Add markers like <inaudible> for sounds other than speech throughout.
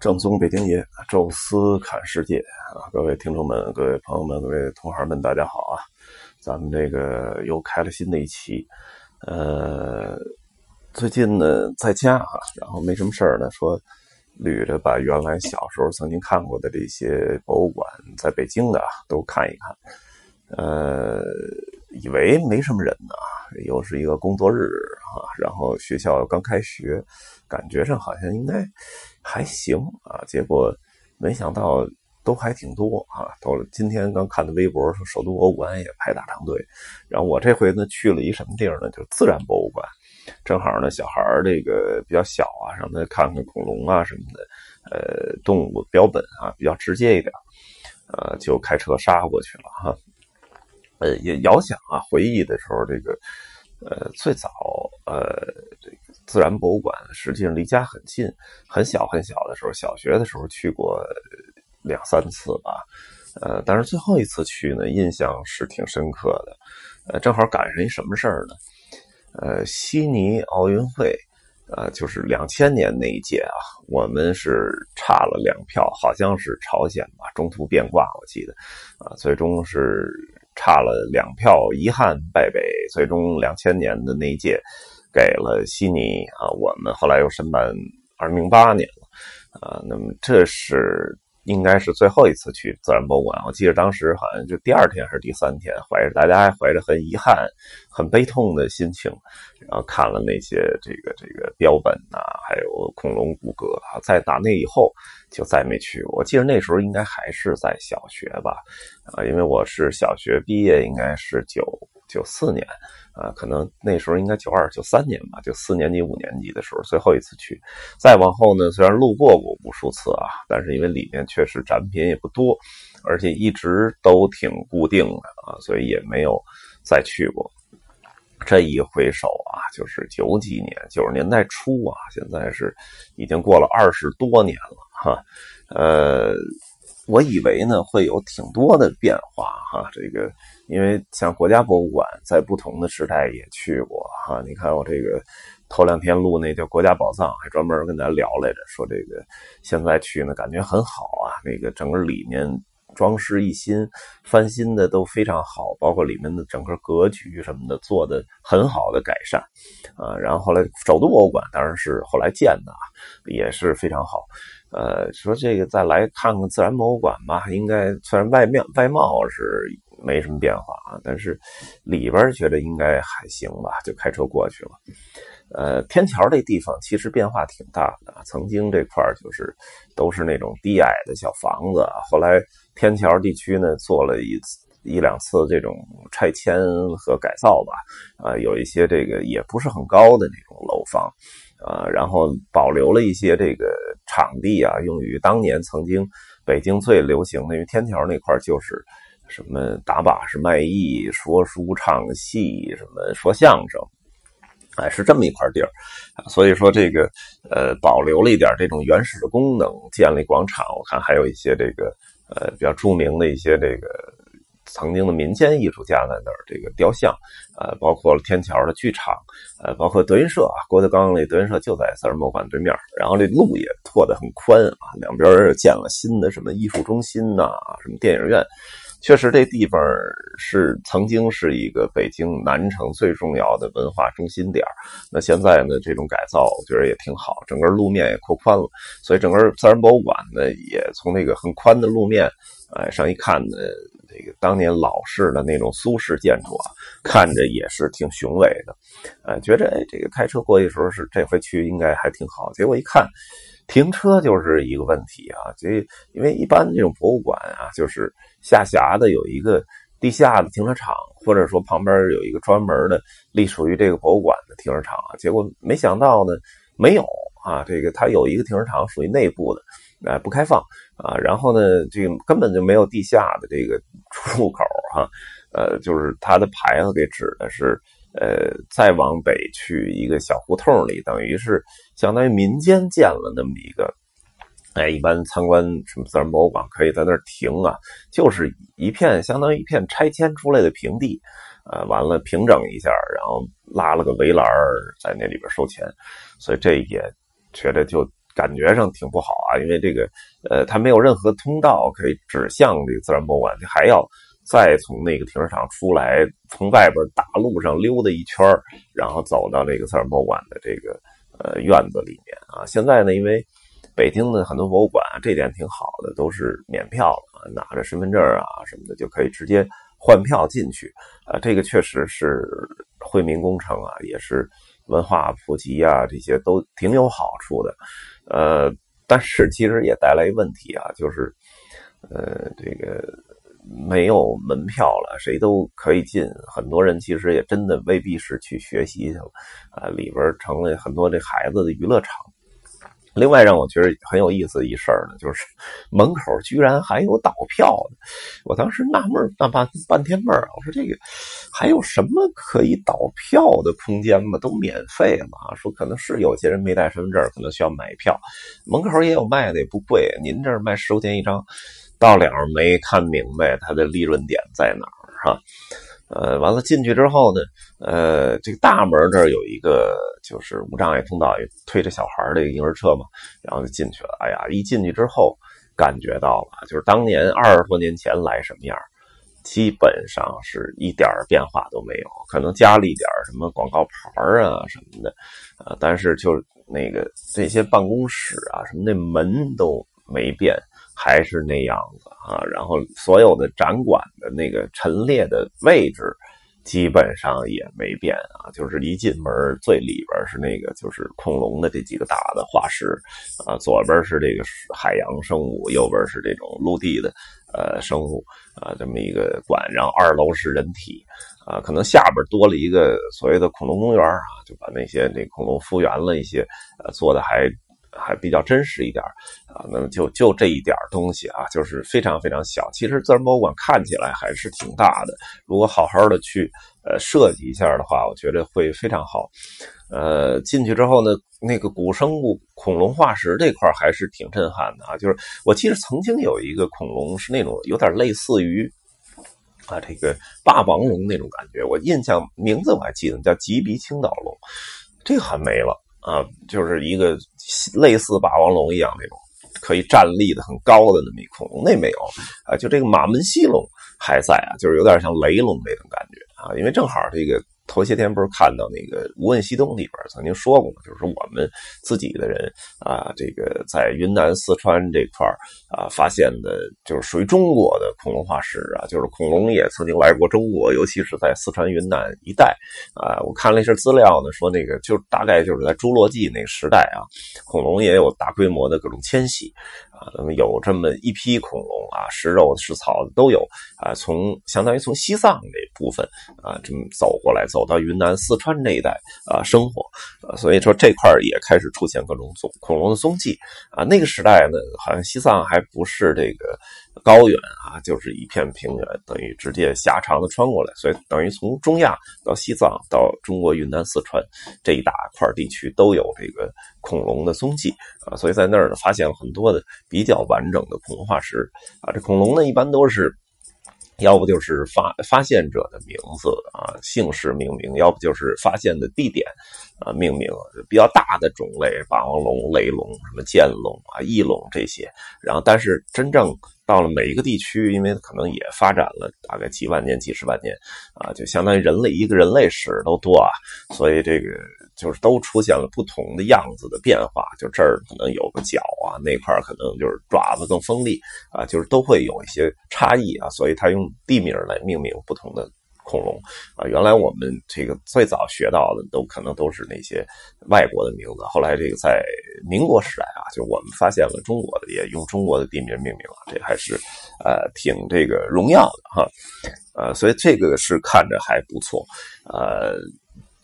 正宗北京爷，宙斯侃世界啊！各位听众们、各位朋友们、各位同行们，大家好啊！咱们这个又开了新的一期。呃，最近呢在家啊，然后没什么事儿呢，说捋着把原来小时候曾经看过的这些博物馆，在北京的都看一看。呃，以为没什么人呢，又是一个工作日啊，然后学校刚开学，感觉上好像应该还行啊，结果没想到都还挺多啊。都今天刚看的微博说，首都博物馆也排大长队。然后我这回呢去了一什么地儿呢？就是自然博物馆，正好呢小孩儿这个比较小啊，让他看看恐龙啊什么的，呃，动物标本啊比较直接一点，呃，就开车杀过去了哈。呃，也遥想啊，回忆的时候，这个，呃，最早，呃，自然博物馆实际上离家很近，很小很小的时候，小学的时候去过两三次吧，呃，但是最后一次去呢，印象是挺深刻的，呃，正好赶上一什么事儿呢？呃，悉尼奥运会，呃，就是两千年那一届啊，我们是差了两票，好像是朝鲜吧，中途变卦，我记得，啊，最终是。差了两票，遗憾败北。最终两千年的那一届给了悉尼啊，我们后来又申办二零零八年了啊。那么这是。应该是最后一次去自然博物馆，我记得当时好像就第二天还是第三天，怀着大家还怀着很遗憾、很悲痛的心情，然后看了那些这个这个标本啊，还有恐龙骨骼啊。在打那以后就再没去。我记得那时候应该还是在小学吧，啊，因为我是小学毕业，应该是九九四年。啊，可能那时候应该九二九三年吧，就四年级五年级的时候最后一次去，再往后呢，虽然路过过无数次啊，但是因为里面确实展品也不多，而且一直都挺固定的啊，所以也没有再去过。这一回首啊，就是九几年九十年代初啊，现在是已经过了二十多年了哈，呃。我以为呢会有挺多的变化哈，这个因为像国家博物馆在不同的时代也去过哈。你看我这个头两天录那叫国家宝藏，还专门跟咱聊来着，说这个现在去呢感觉很好啊，那个整个里面装饰一新，翻新的都非常好，包括里面的整个格局什么的做的很好的改善啊。然后后来首都博物馆当然是后来建的，也是非常好。呃，说这个再来看看自然博物馆吧，应该虽然外面外貌是没什么变化啊，但是里边觉得应该还行吧，就开车过去了。呃，天桥这地方其实变化挺大的，曾经这块就是都是那种低矮的小房子，后来天桥地区呢做了一一两次这种拆迁和改造吧，啊，有一些这个也不是很高的那种楼房。啊，然后保留了一些这个场地啊，用于当年曾经北京最流行的，因为天桥那块就是什么打把式卖艺、说书唱戏、什么说相声，哎，是这么一块地儿，所以说这个呃保留了一点这种原始的功能，建立广场，我看还有一些这个呃比较著名的一些这个。曾经的民间艺术家在那儿这个雕像，呃，包括了天桥的剧场，呃，包括德云社啊，郭德纲那德云社就在自然博物馆对面，然后这路也拓得很宽啊，两边又建了新的什么艺术中心呐，什么电影院，确实这地方是曾经是一个北京南城最重要的文化中心点那现在呢，这种改造我觉得也挺好，整个路面也扩宽了，所以整个自然博物馆呢，也从那个很宽的路面，哎，上一看呢。这个当年老式的那种苏式建筑啊，看着也是挺雄伟的，呃，觉着哎，这个开车过去时候是这回去应该还挺好。结果一看，停车就是一个问题啊。这因为一般这种博物馆啊，就是下辖的有一个地下的停车场，或者说旁边有一个专门的隶属于这个博物馆的停车场啊。结果没想到呢，没有啊，这个它有一个停车场属于内部的。哎，不开放啊！然后呢，这个根本就没有地下的这个出入口哈，呃，就是它的牌子给指的是，呃，再往北去一个小胡同里，等于是相当于民间建了那么一个，哎，一般参观什么自然博物馆可以在那儿停啊，就是一片相当于一片拆迁出来的平地，呃，完了平整一下，然后拉了个围栏在那里边收钱，所以这也觉得就。感觉上挺不好啊，因为这个呃，它没有任何通道可以指向这个自然博物馆，还要再从那个停车场出来，从外边大路上溜达一圈然后走到这个自然博物馆的这个呃院子里面啊。现在呢，因为北京的很多博物馆这点挺好的，都是免票的，拿着身份证啊什么的就可以直接换票进去啊。这个确实是惠民工程啊，也是。文化普及啊，这些都挺有好处的，呃，但是其实也带来一问题啊，就是，呃，这个没有门票了，谁都可以进，很多人其实也真的未必是去学习去了，啊，里边成了很多这孩子的娱乐场。另外让我觉得很有意思的一事儿呢，就是门口居然还有倒票的。我当时纳闷纳半半天闷儿，我说这个还有什么可以倒票的空间吗？都免费嘛？说可能是有些人没带身份证，可能需要买票。门口也有卖的，也不贵。您这儿卖十块钱一张，到了没看明白它的利润点在哪儿，哈？呃，完了进去之后呢，呃，这个大门这儿有一个就是无障碍通道，推着小孩的婴儿车嘛，然后就进去了。哎呀，一进去之后，感觉到了，就是当年二十多年前来什么样，基本上是一点变化都没有，可能加了一点什么广告牌啊什么的，啊，但是就那个这些办公室啊什么那门都没变。还是那样子啊，然后所有的展馆的那个陈列的位置基本上也没变啊，就是一进门最里边是那个就是恐龙的这几个大的化石啊，左边是这个海洋生物，右边是这种陆地的呃生物啊，这么一个馆，然后二楼是人体啊，可能下边多了一个所谓的恐龙公园啊，就把那些那恐龙复原了一些，呃，做的还。还比较真实一点啊，那么就就这一点东西啊，就是非常非常小。其实自然博物馆看起来还是挺大的，如果好好的去呃设计一下的话，我觉得会非常好。呃，进去之后呢，那个古生物恐龙化石这块还是挺震撼的啊。就是我记得曾经有一个恐龙是那种有点类似于啊这个霸王龙那种感觉，我印象名字我还记得叫吉鼻青岛龙，这个还没了。啊，就是一个类似霸王龙一样那种可以站立的很高的那么一恐龙，那没有啊，就这个马门溪龙还在啊，就是有点像雷龙那种感觉啊，因为正好这个。头些天不是看到那个《无问西东》里边曾经说过吗？就是说我们自己的人啊，这个在云南、四川这块啊发现的，就是属于中国的恐龙化石啊，就是恐龙也曾经来过中国，尤其是在四川、云南一带啊。我看了一些资料呢，说那个就大概就是在侏罗纪那个时代啊，恐龙也有大规模的各种迁徙。啊，那么有这么一批恐龙啊，食肉食草的都有啊，从相当于从西藏这部分啊，这么走过来，走到云南、四川这一带啊生活，所以说这块也开始出现各种恐恐龙的踪迹啊。那个时代呢，好像西藏还不是这个。高原啊，就是一片平原，等于直接狭长的穿过来，所以等于从中亚到西藏到中国云南、四川这一大块地区都有这个恐龙的踪迹啊，所以在那儿呢发现了很多的比较完整的恐龙化石啊。这恐龙呢一般都是。要不就是发发现者的名字啊，姓氏命名；要不就是发现的地点啊，命名。比较大的种类，霸王龙、雷龙、什么剑龙啊、翼龙这些。然后，但是真正到了每一个地区，因为可能也发展了大概几万年、几十万年啊，就相当于人类一个人类史都多啊，所以这个。就是都出现了不同的样子的变化，就这儿可能有个角啊，那块儿可能就是爪子更锋利啊，就是都会有一些差异啊，所以他用地名来命名不同的恐龙啊。原来我们这个最早学到的都可能都是那些外国的名字，后来这个在民国时代啊，就我们发现了中国的，也用中国的地名命名了，这还是呃挺这个荣耀的哈，呃，所以这个是看着还不错，呃。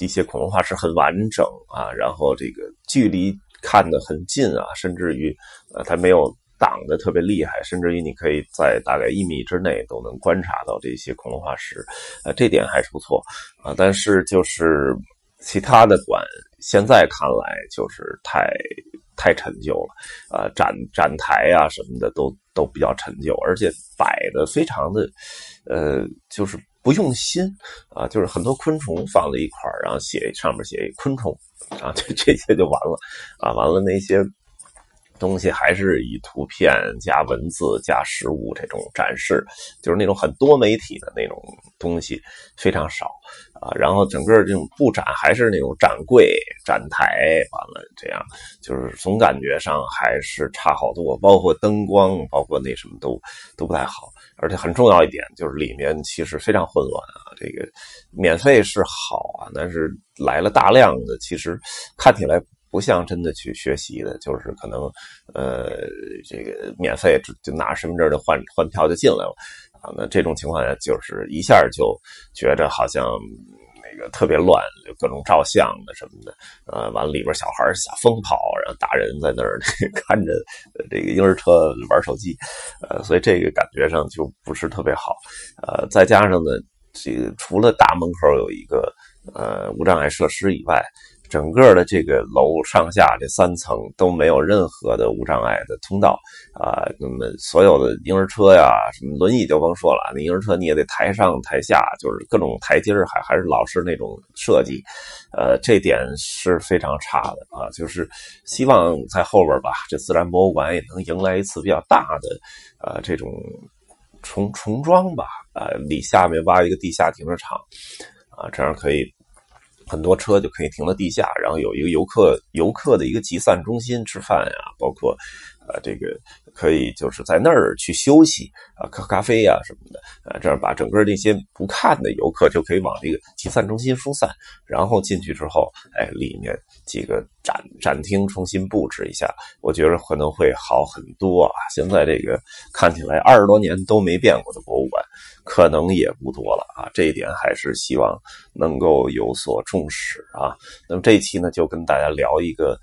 一些恐龙化石很完整啊，然后这个距离看得很近啊，甚至于呃它没有挡的特别厉害，甚至于你可以在大概一米之内都能观察到这些恐龙化石，呃这点还是不错啊。但是就是其他的馆现在看来就是太太陈旧了啊，展展台啊什么的都都比较陈旧，而且摆的非常的呃就是。不用心啊，就是很多昆虫放在一块，然后写上面写一昆虫啊，<laughs> 这这些就完了啊。完了那些东西还是以图片加文字加实物这种展示，就是那种很多媒体的那种东西非常少啊。然后整个这种布展还是那种展柜、展台，完了这样，就是总感觉上还是差好多，包括灯光，包括那什么都都不太好。而且很重要一点就是里面其实非常混乱啊。这个免费是好啊，但是来了大量的，其实看起来。不像真的去学习的，就是可能，呃，这个免费就拿身份证就换换票就进来了啊。那这种情况下，就是一下就觉着好像那个特别乱，就各种照相的什么的，呃，完了里边小孩瞎疯跑，然后大人在那儿 <laughs> 看着这个婴儿车玩手机，呃，所以这个感觉上就不是特别好。呃，再加上呢，这个除了大门口有一个呃无障碍设施以外。整个的这个楼上下这三层都没有任何的无障碍的通道啊，那么所有的婴儿车呀，什么轮椅就甭说了，那婴儿车你也得台上台下，就是各种台阶还还是老式那种设计，呃，这点是非常差的啊。就是希望在后边吧，这自然博物馆也能迎来一次比较大的呃这种重重装吧，呃，里下面挖一个地下停车场啊，这样可以。很多车就可以停到地下，然后有一个游客游客的一个集散中心吃饭呀，包括，啊，这个。可以就是在那儿去休息啊，喝咖啡呀什么的啊，这样把整个那些不看的游客就可以往这个集散中心疏散，然后进去之后，哎，里面几个展展厅重新布置一下，我觉得可能会好很多啊。现在这个看起来二十多年都没变过的博物馆，可能也不多了啊。这一点还是希望能够有所重视啊。那么这一期呢，就跟大家聊一个。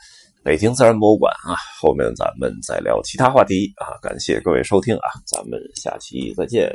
北京自然博物馆啊，后面咱们再聊其他话题啊，感谢各位收听啊，咱们下期再见。